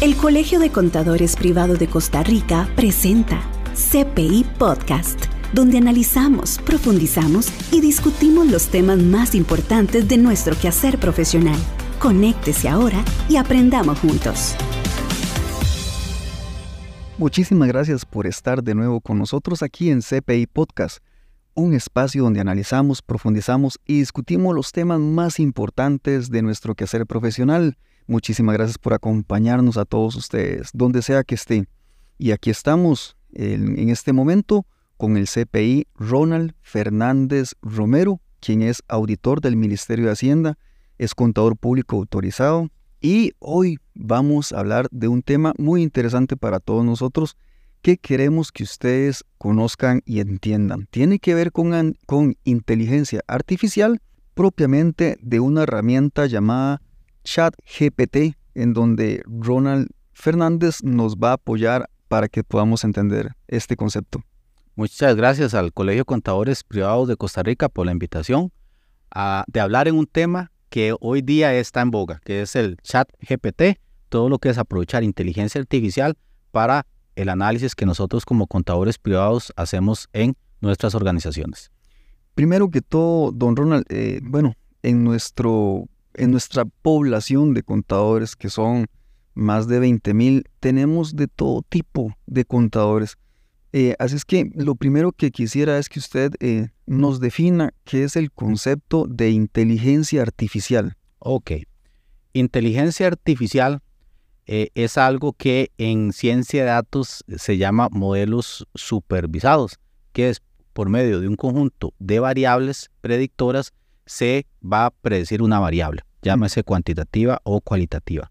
El Colegio de Contadores Privado de Costa Rica presenta CPI Podcast, donde analizamos, profundizamos y discutimos los temas más importantes de nuestro quehacer profesional. Conéctese ahora y aprendamos juntos. Muchísimas gracias por estar de nuevo con nosotros aquí en CPI Podcast, un espacio donde analizamos, profundizamos y discutimos los temas más importantes de nuestro quehacer profesional. Muchísimas gracias por acompañarnos a todos ustedes, donde sea que esté. Y aquí estamos en, en este momento con el CPI Ronald Fernández Romero, quien es auditor del Ministerio de Hacienda, es contador público autorizado y hoy vamos a hablar de un tema muy interesante para todos nosotros que queremos que ustedes conozcan y entiendan. Tiene que ver con, con inteligencia artificial propiamente de una herramienta llamada Chat GPT, en donde Ronald Fernández nos va a apoyar para que podamos entender este concepto. Muchas gracias al Colegio Contadores Privados de Costa Rica por la invitación a, de hablar en un tema que hoy día está en boga, que es el chat GPT, todo lo que es aprovechar inteligencia artificial para el análisis que nosotros como contadores privados hacemos en nuestras organizaciones. Primero que todo, don Ronald, eh, bueno, en nuestro en nuestra población de contadores, que son más de 20 mil, tenemos de todo tipo de contadores. Eh, así es que lo primero que quisiera es que usted eh, nos defina qué es el concepto de inteligencia artificial. Ok. Inteligencia artificial eh, es algo que en ciencia de datos se llama modelos supervisados, que es por medio de un conjunto de variables predictoras se va a predecir una variable, llámese cuantitativa o cualitativa.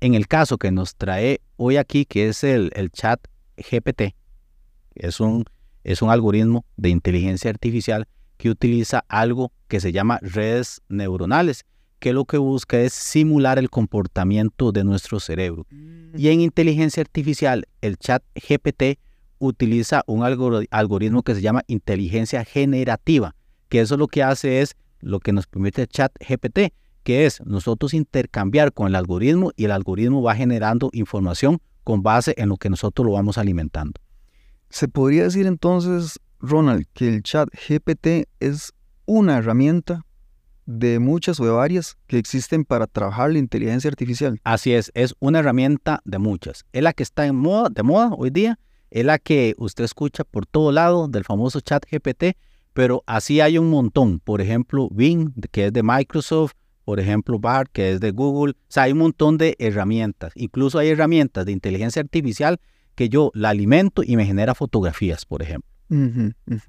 En el caso que nos trae hoy aquí, que es el, chat GPT, es un, es un algoritmo de inteligencia artificial que utiliza algo que se llama redes neuronales, que lo que busca es simular el comportamiento de nuestro cerebro. Mm. Y en inteligencia artificial, el chat GPT utiliza un algoritmo que se llama inteligencia generativa, que eso lo que hace es lo que nos permite chat GPT, que es nosotros intercambiar con el algoritmo y el algoritmo va generando información con base en lo que nosotros lo vamos alimentando. Se podría decir entonces, Ronald, que el chat GPT es una herramienta de muchas o de varias que existen para trabajar la inteligencia artificial. Así es, es una herramienta de muchas. Es la que está en moda, de moda hoy día, es la que usted escucha por todo lado del famoso chat GPT, pero así hay un montón. Por ejemplo, Bing, que es de Microsoft, por ejemplo, BART, que es de Google. O sea, hay un montón de herramientas. Incluso hay herramientas de inteligencia artificial que yo la alimento y me genera fotografías, por ejemplo.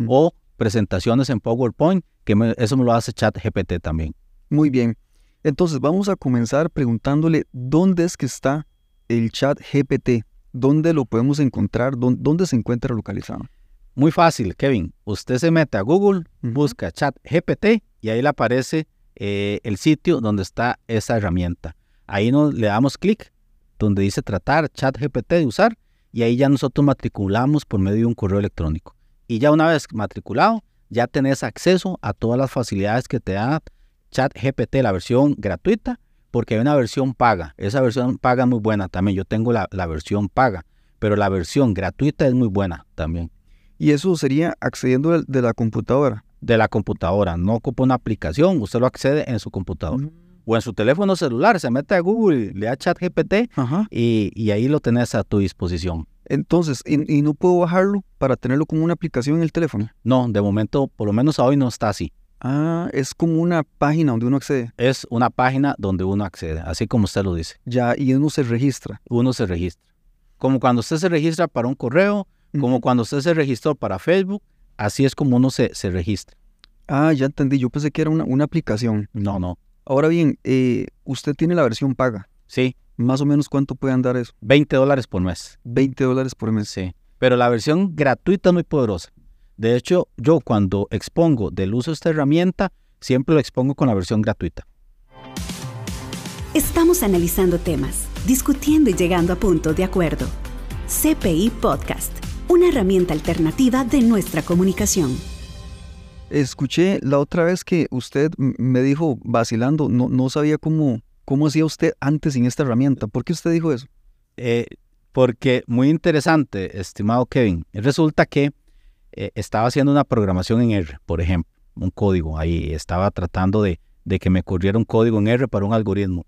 O presentaciones en PowerPoint, que eso me lo hace ChatGPT también. Muy bien. Entonces vamos a comenzar preguntándole dónde es que está el ChatGPT, dónde lo podemos encontrar, dónde se encuentra localizado. Muy fácil, Kevin. Usted se mete a Google, busca chat GPT y ahí le aparece eh, el sitio donde está esa herramienta. Ahí nos, le damos clic donde dice tratar chat GPT de usar y ahí ya nosotros matriculamos por medio de un correo electrónico. Y ya una vez matriculado, ya tenés acceso a todas las facilidades que te da chat GPT, la versión gratuita, porque hay una versión paga. Esa versión paga es muy buena también. Yo tengo la, la versión paga, pero la versión gratuita es muy buena también. Y eso sería accediendo de la computadora. De la computadora, no ocupa una aplicación, usted lo accede en su computadora. Mm. O en su teléfono celular, se mete a Google, le da chat GPT y, y, ahí lo tenés a tu disposición. Entonces, ¿y, no puedo bajarlo para tenerlo como una aplicación en el teléfono? No, de momento, por lo menos a hoy no está así. Ah, es como una página donde uno accede. Es una página donde uno accede, así como usted lo dice. Ya, y uno se registra. Uno se registra. Como cuando usted se registra para un correo, como cuando usted se registró para Facebook, así es como uno se, se registra. Ah, ya entendí. Yo pensé que era una, una aplicación. No, no. Ahora bien, eh, usted tiene la versión paga. Sí. ¿Más o menos cuánto puede andar eso? 20 dólares por mes. 20 dólares por mes. Sí. Pero la versión gratuita es muy poderosa. De hecho, yo cuando expongo del uso de esta herramienta, siempre lo expongo con la versión gratuita. Estamos analizando temas, discutiendo y llegando a puntos de acuerdo. CPI Podcast una herramienta alternativa de nuestra comunicación. Escuché la otra vez que usted me dijo, vacilando, no, no sabía cómo, cómo hacía usted antes sin esta herramienta. ¿Por qué usted dijo eso? eh, porque muy interesante, estimado Kevin. Resulta que eh, estaba haciendo una programación en R, por ejemplo, un código ahí. Estaba tratando de, de que me corriera un código en R para un algoritmo.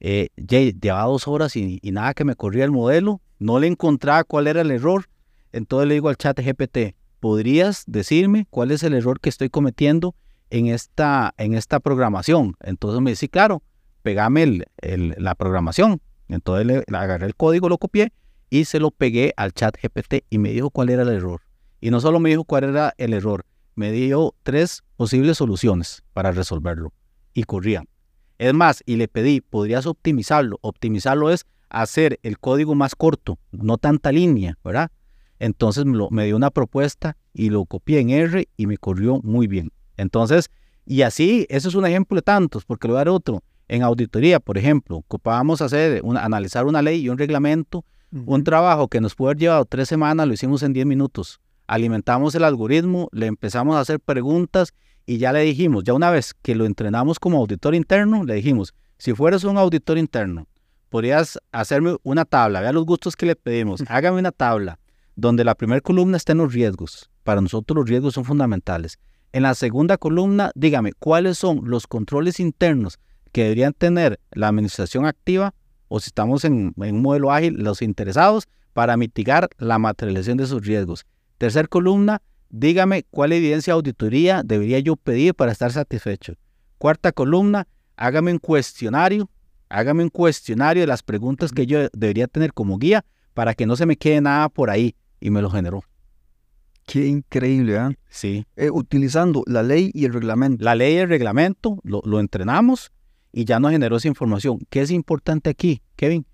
Eh, llevaba dos horas y, y, nada que me corría el modelo. No le encontraba cuál era el error. Entonces le digo al chat GPT, ¿podrías decirme cuál es el error que estoy cometiendo en esta, en esta programación? Entonces me dice, claro, pegame la programación. Entonces le, le, agarré el código, lo copié y se lo pegué al chat GPT y me dijo cuál era el error. Y no solo me dijo cuál era el error, me dio tres posibles soluciones para resolverlo y corrían. Es más, y le pedí, ¿podrías optimizarlo? Optimizarlo es hacer el código más corto, no tanta línea, ¿verdad? Entonces me, lo, me dio una propuesta y lo copié en R y me corrió muy bien. Entonces, y así, eso es un ejemplo de tantos, porque lo voy a dar otro. En auditoría, por ejemplo, ocupábamos hacer, una, analizar una ley y un reglamento, uh -huh. un trabajo que nos pudo haber llevado tres semanas, lo hicimos en 10 minutos. Alimentamos el algoritmo, le empezamos a hacer preguntas y ya le dijimos, ya una vez que lo entrenamos como auditor interno, le dijimos, si fueras un auditor interno, podrías hacerme una tabla, vea los gustos que le pedimos, hágame una tabla donde la primera columna estén los riesgos. Para nosotros los riesgos son fundamentales. En la segunda columna, dígame, ¿cuáles son los controles internos que deberían tener la administración activa o si estamos en, en un modelo ágil, los interesados para mitigar la materialización de sus riesgos? Tercer columna, dígame cuál evidencia de auditoría debería yo pedir para estar satisfecho. Cuarta columna, hágame un cuestionario, hágame un cuestionario de las preguntas que yo debería tener como guía para que no se me quede nada por ahí y me lo generó. Qué increíble, ¿eh? Sí. Eh, utilizando la ley y el reglamento. La ley y el reglamento lo, lo entrenamos y ya nos generó esa información. ¿Qué es importante aquí, Kevin?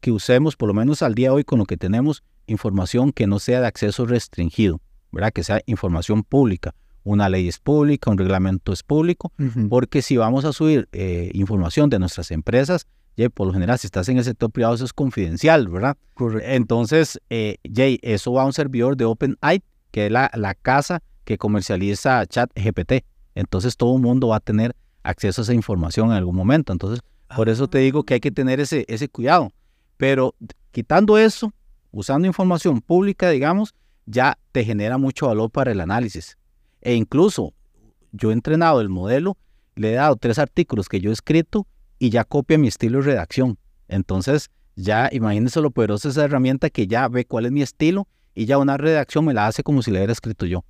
Que usemos, por lo menos al día de hoy, con lo que tenemos, información que no sea de acceso restringido, ¿verdad? Que sea información pública. Una ley es pública, un reglamento es público, uh -huh. porque si vamos a subir eh, información de nuestras empresas, Jay, por lo general, si estás en el sector privado, eso es confidencial, ¿verdad? Correcto. Entonces, eh, Jay, eso va a un servidor de OpenAI, que es la, la casa que comercializa ChatGPT. Entonces, todo el mundo va a tener acceso a esa información en algún momento. Entonces, por eso te digo que hay que tener ese, ese cuidado. Pero quitando eso, usando información pública, digamos, ya te genera mucho valor para el análisis. E incluso, yo he entrenado el modelo, le he dado tres artículos que yo he escrito y ya copia mi estilo de redacción. Entonces, ya imagínense lo poderosa esa herramienta que ya ve cuál es mi estilo y ya una redacción me la hace como si la hubiera escrito yo.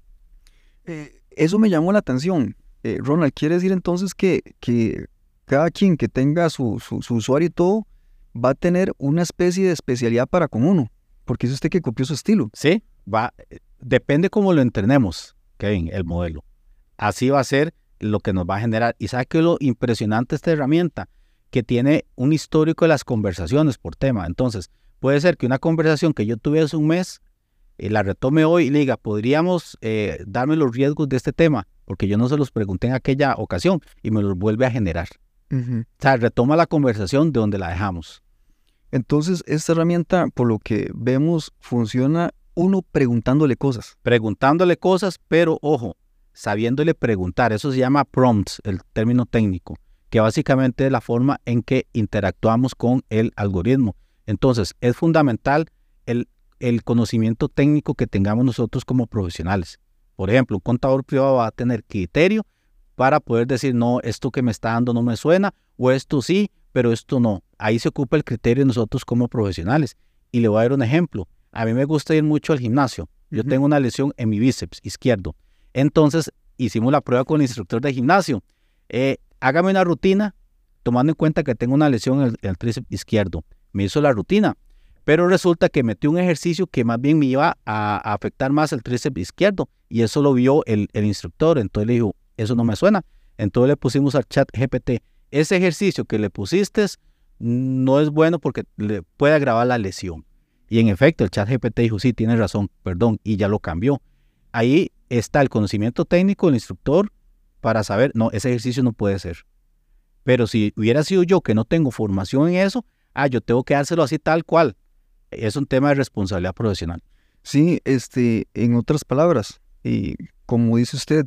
Eh, eso me llamó la atención. Eh, Ronald, ¿quiere decir entonces que, que cada quien que tenga su, su, su, usuario y todo va a tener una especie de especialidad para con uno? Porque es usted que copió su estilo. Sí, va, depende cómo lo entrenemos, Kevin, el modelo. Así va a ser lo que nos va a generar. Y sabe que lo impresionante de esta herramienta, que tiene un histórico de las conversaciones por tema. Entonces, puede ser que una conversación que yo tuve hace un mes, eh, la retome hoy y le diga, ¿podríamos eh, darme los riesgos de este tema? Porque yo no se los pregunté en aquella ocasión y me los vuelve a generar. Uh -huh. O sea, retoma la conversación de donde la dejamos. Entonces, esta herramienta, por lo que vemos, funciona uno preguntándole cosas. Preguntándole cosas, pero ojo, sabiéndole preguntar. Eso se llama prompts, el término técnico, que básicamente es la forma en que interactuamos con el algoritmo. Entonces, es fundamental el, el conocimiento técnico que tengamos nosotros como profesionales. Por ejemplo, un contador privado va a tener criterio para poder decir, no, esto que me está dando no me suena, o esto sí, pero esto no. Ahí se ocupa el criterio de nosotros como profesionales. Y le voy a dar un ejemplo. A mí me gusta ir mucho al gimnasio. Yo uh -huh. tengo una lesión en mi bíceps izquierdo. Entonces hicimos la prueba con el instructor de gimnasio. Eh, hágame una rutina tomando en cuenta que tengo una lesión en el, tríceps izquierdo. Me hizo la rutina, pero resulta que metí un ejercicio que más bien me iba a, a afectar más el tríceps izquierdo y eso lo vio el, el, instructor. Entonces le dijo, eso no me suena. Entonces le pusimos al chat GPT, ese ejercicio que le pusiste no es bueno porque le puede agravar la lesión. Y en efecto, el chat GPT dijo, sí, tienes razón, perdón, y ya lo cambió. Ahí está el conocimiento técnico del instructor para saber, no, ese ejercicio no puede ser. Pero si hubiera sido yo que no tengo formación en eso, ah, yo tengo que dárselo así tal cual. Es un tema de responsabilidad profesional. Sí, este, en otras palabras, y como dice usted,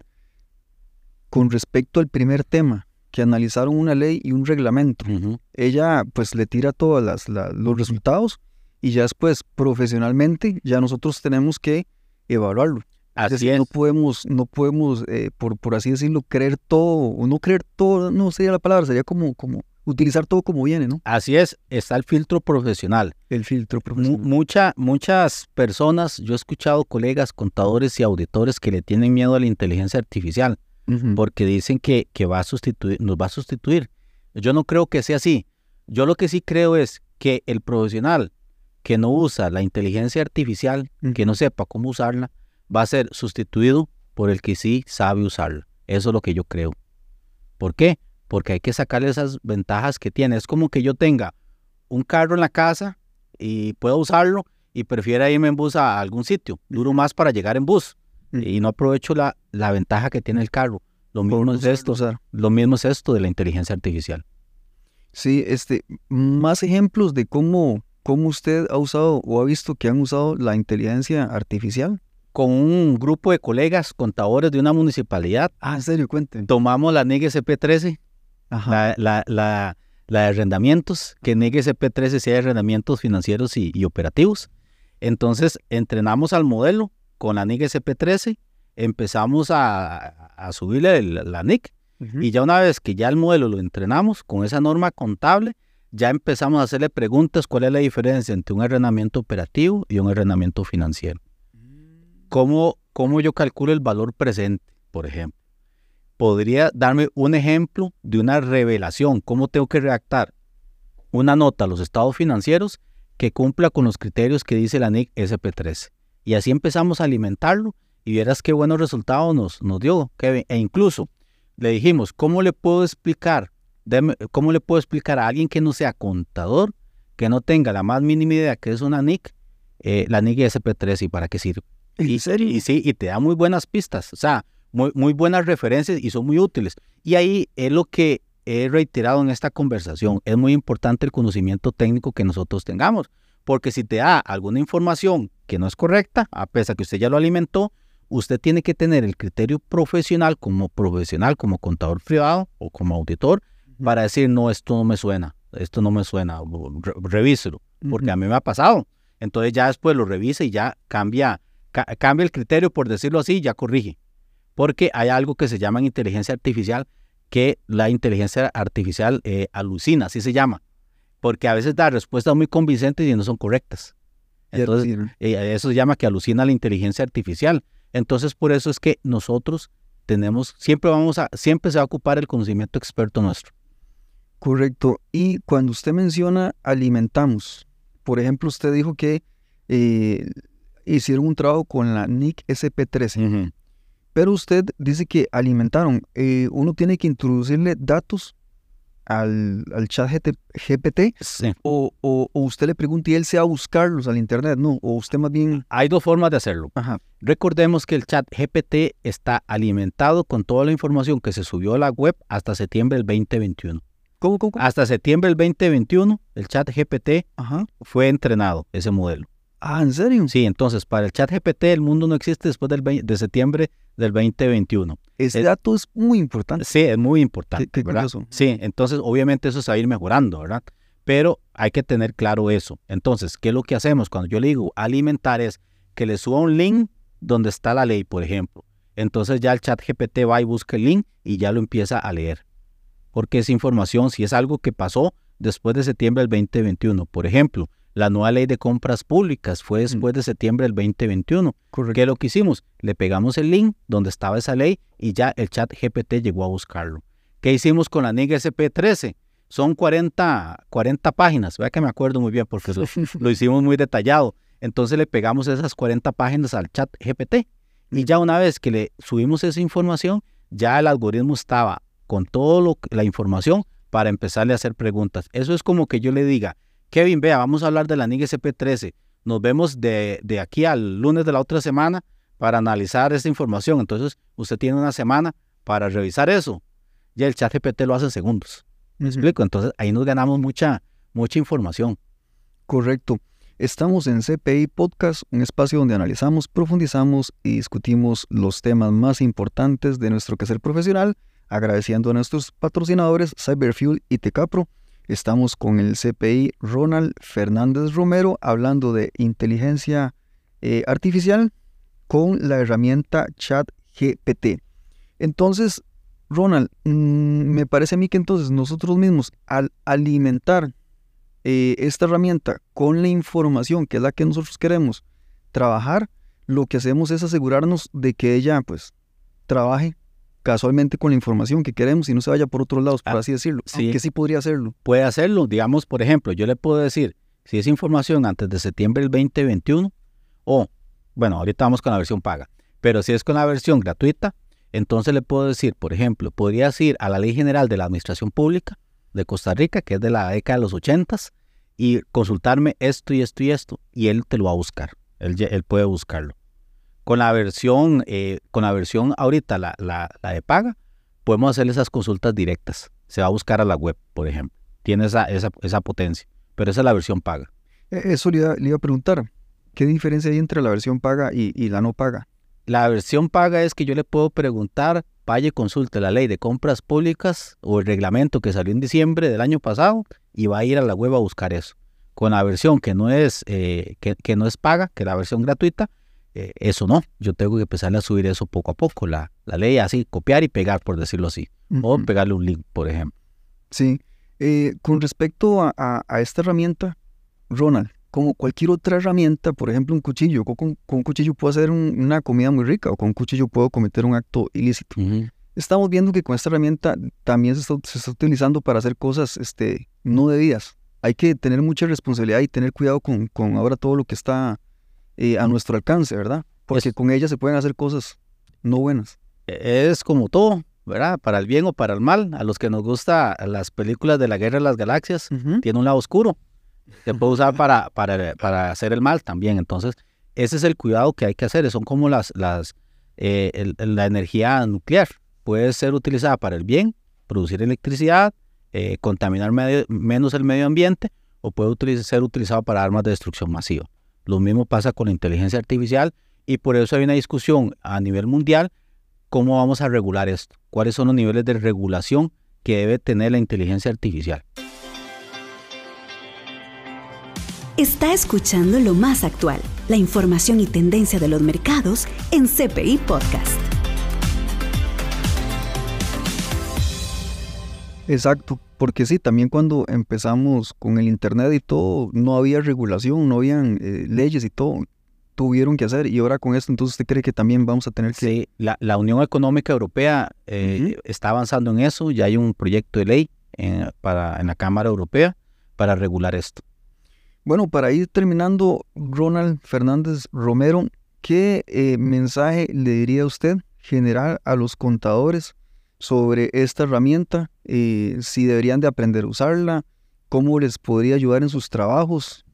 con respecto al primer tema, que analizaron una ley y un reglamento, uh -huh. ella pues le tira todos la, los resultados y ya después profesionalmente ya nosotros tenemos que evaluarlo. Así decir, es. No podemos, no podemos eh, por, por así decirlo, creer todo, o no creer todo, no sería la palabra, sería como, como utilizar todo como viene, ¿no? Así es, está el filtro profesional. El filtro profesional. mucha, muchas personas, yo he escuchado colegas, contadores y auditores que le tienen miedo a la inteligencia artificial porque dicen que, que va a sustituir, nos va a sustituir. Yo no creo que sea así. Yo lo que sí creo es que el profesional que no usa la inteligencia artificial, que no sepa cómo usarla, va a ser sustituido por el que sí sabe usarla. Eso es lo que yo creo. ¿Por qué? Porque hay que sacarle esas ventajas que tiene. Es como que yo tenga un carro en la casa y pueda usarlo y prefiera irme en bus a algún sitio. Duro más para llegar en bus Mm. y no aprovecho la, la ventaja que tiene el carro. Lo mismo es usarlo, esto. usar. Lo mismo es esto de la inteligencia artificial. Sí, este, más ejemplos de cómo, cómo usted ha usado o ha visto que han usado la inteligencia artificial. Con un grupo de colegas contadores de una municipalidad, Ah, en serio, cuenten. tomamos la NIG SP13, Ajá. la, la, la, la de arrendamientos, que NIG SP13 sea de arrendamientos financieros y, y operativos. Entonces, entrenamos al modelo con la NIG SP13, empezamos a, a subirle el- la NIC Ujú. Y ya una vez que ya el modelo lo entrenamos con esa norma contable, ya empezamos a hacerle preguntas cuál es la diferencia entre un arrendamiento operativo y un arrendamiento financiero. ¿Cómo, cómo yo calculo el valor presente, por ejemplo? Podría darme un ejemplo de una revelación, cómo tengo que redactar una nota a los estados financieros que cumpla con los criterios que dice la NIC SP13. Y así empezamos a alimentarlo y vieras qué buenos resultados nos, nos dio, Kevin. E incluso le dijimos, ¿cómo le puedo explicar? ¿Cómo le puedo explicar a alguien que no sea contador, que no tenga la más mínima idea que es una NIC, eh, la NIC SP3 y para qué sirve? ¿En y, serio? Y sí, y te da muy buenas pistas, o sea, muy, muy buenas referencias y son muy útiles. Y ahí es lo que he reiterado en esta conversación. Es muy importante el conocimiento técnico que nosotros tengamos, porque si te da alguna información que no es correcta, a pesar que usted ya lo alimentó, usted tiene que tener el criterio profesional como profesional, como contador privado o como auditor, para decir, no, esto no me suena, esto no me suena, re- revíselo, porque Ujú. a mí me ha pasado. Entonces ya después lo revisa y ya cambia, ca- cambia el criterio, por decirlo así, y ya corrige. Porque hay algo que se llama inteligencia artificial, que la inteligencia artificial eh, alucina, así se llama. Porque a veces da respuestas muy convincentes y no son correctas. Entonces, eh, eso se llama que alucina la inteligencia artificial. Entonces, por eso es que nosotros tenemos, siempre vamos a, siempre se va a ocupar el conocimiento experto nuestro. Correcto. Y cuando usted menciona alimentamos, por ejemplo, usted dijo que eh, hicieron un trabajo con la NIC SP13, pero usted dice que alimentaron. Eh, uno tiene que introducirle datos al, al chat GPT Sí. o, o- o usted le pregunta y él se va a buscarlos al internet, ¿no? O usted más bien... Hay dos formas de hacerlo. Ajá. Recordemos que el chat GPT está alimentado con toda la información que se subió a la web hasta septiembre del 2021. ¿Cómo, cómo, cómo? Hasta septiembre del 2021, el chat GPT Ajá. fue entrenado, ese modelo. Ah, ¿en serio? Sí, entonces para el chat GPT el mundo no existe después del vei- de septiembre del 2021. Ese es- dato es muy importante. Sí, es muy importante, Qué- qué ¿verdad? curioso. Sí, entonces obviamente eso se va a ir mejorando, ¿verdad? Pero hay que tener claro eso. Entonces, ¿qué es lo que hacemos? Cuando yo le digo alimentar es que le suba un link donde está la ley, por ejemplo. Entonces ya el chat GPT va y busca el link y ya lo empieza a leer. Porque esa información, si es algo que pasó después de septiembre del 2021, por ejemplo, la nueva ley de compras públicas fue después de septiembre del 2021. Correcto. ¿Qué es lo que hicimos? Le pegamos el link donde estaba esa ley y ya el chat GPT llegó a buscarlo. ¿Qué hicimos con la NIG SP13? Son 40, 40 páginas, vea que me acuerdo muy bien porque lo, lo hicimos muy detallado. Entonces le pegamos esas 40 páginas al chat GPT y ya una vez que le subimos esa información, ya el algoritmo estaba con toda la información para empezarle a hacer preguntas. Eso es como que yo le diga, Kevin, vea, vamos a hablar de la NIG SP13. Nos vemos de, de aquí al lunes de la otra semana para analizar esta información. Entonces, usted tiene una semana para revisar eso. Ya el chat GPT lo hace en segundos. ¿Me explico? Entonces, ahí nos ganamos mucha, mucha información. Correcto. Estamos en CPI Podcast, un espacio donde analizamos, profundizamos y discutimos los temas más importantes de nuestro quehacer profesional, agradeciendo a nuestros patrocinadores Cyberfuel y Tecapro. Estamos con el CPI Ronald Fernández Romero hablando de inteligencia eh, artificial con la herramienta ChatGPT. Entonces, Ronald, mm, me parece a mí que entonces nosotros mismos al alimentar eh, esta herramienta con la información que es la que nosotros queremos trabajar, lo que hacemos es asegurarnos de que ella pues trabaje casualmente con la información que queremos y no se vaya por otros lados, por ah, así decirlo. Sí. Que sí podría hacerlo. Puede hacerlo. Digamos, por ejemplo, yo le puedo decir, si es información antes de septiembre del 2021, o, bueno, ahorita vamos con la versión paga, pero si es con la versión gratuita, entonces le puedo decir, por ejemplo, podrías ir a la Ley General de la Administración Pública de Costa Rica, que es de la década de los 80, y consultarme esto y esto y esto, y él te lo va a buscar. Él, él puede buscarlo. Con la versión, eh, con la versión ahorita, la, la, de paga, podemos hacer esas consultas directas. Se va a buscar a la web, por ejemplo. Tiene esa, esa, esa potencia, pero esa es la versión paga. E, eso le iba, a preguntar. ¿Qué diferencia hay entre la versión paga y, y, la no paga? La versión paga es que yo le puedo preguntar, vaya y consulte la ley de compras públicas o el reglamento que salió en diciembre del año pasado y va a ir a la web a buscar eso. Con la versión que no es, eh, que, que, no es paga, que es la versión gratuita, eh, eso no, yo tengo que empezar a subir eso poco a poco, la, la ley así, copiar y pegar, por decirlo así, o pegarle un link, por ejemplo. Sí, eh, con respecto a, esta herramienta, Ronald, como cualquier otra herramienta, por ejemplo un cuchillo, con, un cuchillo puedo hacer una comida muy rica o con un cuchillo puedo cometer un acto ilícito. Estamos viendo que con esta herramienta también se está, utilizando para hacer cosas este, no debidas. Hay que tener mucha responsabilidad y tener cuidado con, con ahora todo lo que está eh, a nuestro alcance, ¿verdad? Porque con ella se pueden hacer cosas no buenas. Es como todo, ¿verdad? Para el bien o para el mal. A los que nos gustan las películas de la Guerra de las Galaxias, tiene un lado oscuro. Se puede usar para, para, para, hacer el mal también. Entonces, ese es el cuidado que hay que hacer. Son como las, las eh, la energía nuclear. Puede ser utilizada para el bien, producir electricidad, eh, contaminar menos el medio ambiente, o puede ser utilizado para armas de destrucción masiva. Lo mismo pasa con la inteligencia artificial y por eso hay una discusión a nivel mundial cómo vamos a regular esto, cuáles son los niveles de regulación que debe tener la inteligencia artificial. Está escuchando lo más actual, la información y tendencia de los mercados en CPI Podcast. Exacto, porque sí, también cuando empezamos con el Internet y todo, no había regulación, no habían eh, leyes y todo, tuvieron que hacer y ahora con esto, entonces usted cree que también vamos a tener que... Sí, la, la Unión Económica Europea eh, está avanzando en eso, ya hay un proyecto de ley en, para, en la Cámara Europea para regular esto. Bueno, para ir terminando, Ronald Fernández Romero, ¿qué eh, mensaje le diría usted general a los contadores sobre esta herramienta, eh, si deberían de aprender a usarla, cómo les podría ayudar en sus trabajos.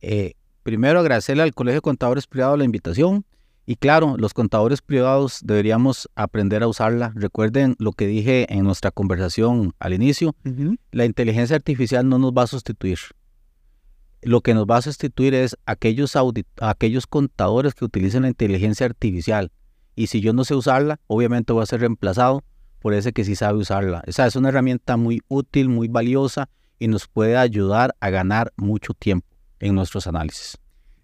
Eh, primero agradecerle al Colegio de Contadores Privados la invitación y claro, los contadores privados deberíamos aprender a usarla. Recuerden lo que dije en nuestra conversación al inicio, la inteligencia artificial no nos va a sustituir. Lo que nos va a sustituir es aquellos, aquellos contadores que utilicen la inteligencia artificial. Y si yo no sé usarla, obviamente voy a ser reemplazado por ese que sí sabe usarla. Esa es una herramienta muy útil, muy valiosa y nos puede ayudar a ganar mucho tiempo en nuestros análisis.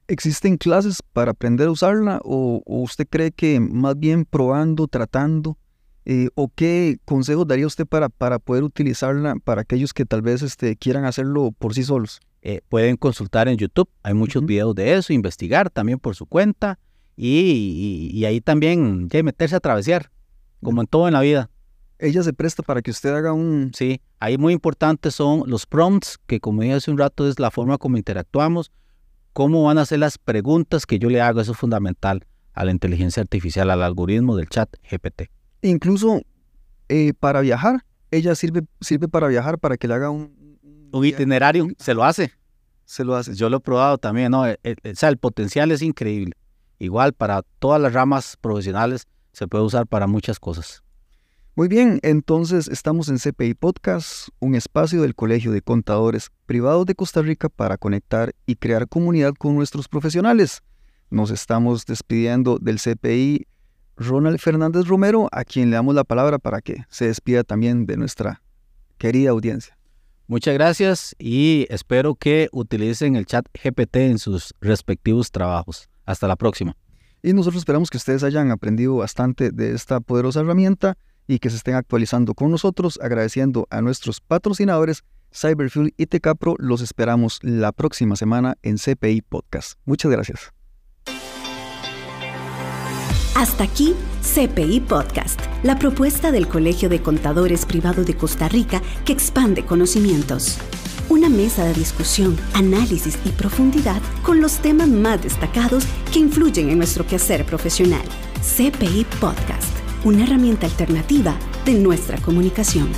¿Existen clases para aprender a usarla o, usted cree que más bien probando, tratando? Eh, ¿O qué consejos daría usted para, para poder utilizarla para aquellos que tal vez este, quieran hacerlo por sí solos? Eh, pueden consultar en YouTube, hay muchos videos de eso, investigar también por su cuenta y, ahí también ya meterse a travesear, como en todo en la vida ella se presta para que usted haga un... Sí, ahí muy importantes son los prompts, que como dije hace un rato es la forma como interactuamos, cómo van a ser las preguntas que yo le hago, eso es fundamental a la inteligencia artificial, al algoritmo del chat GPT. Incluso eh, para viajar, ella sirve, sirve para viajar, para que le haga un... Un itinerario, se lo hace. Se lo hace. Yo lo he probado también, ¿no? E, e, o sea, el potencial es increíble. Igual para todas las ramas profesionales se puede usar para muchas cosas. Muy bien, entonces estamos en CPI Podcast, un espacio del Colegio de Contadores Privados de Costa Rica para conectar y crear comunidad con nuestros profesionales. Nos estamos despidiendo del CPI Ronald Fernández Romero, a quien le damos la palabra para que se despida también de nuestra querida audiencia. Muchas gracias y espero que utilicen el chat GPT en sus respectivos trabajos. Hasta la próxima. Y nosotros esperamos que ustedes hayan aprendido bastante de esta poderosa herramienta y que se estén actualizando con nosotros, agradeciendo a nuestros patrocinadores Cyberfuel y Tecapro. Los esperamos la próxima semana en CPI Podcast. Muchas gracias. Hasta aquí CPI Podcast, la propuesta del Colegio de Contadores Privado de Costa Rica que expande conocimientos. Una mesa de discusión, análisis y profundidad con los temas más destacados que influyen en nuestro quehacer profesional. CPI Podcast, una herramienta alternativa de nuestra comunicación.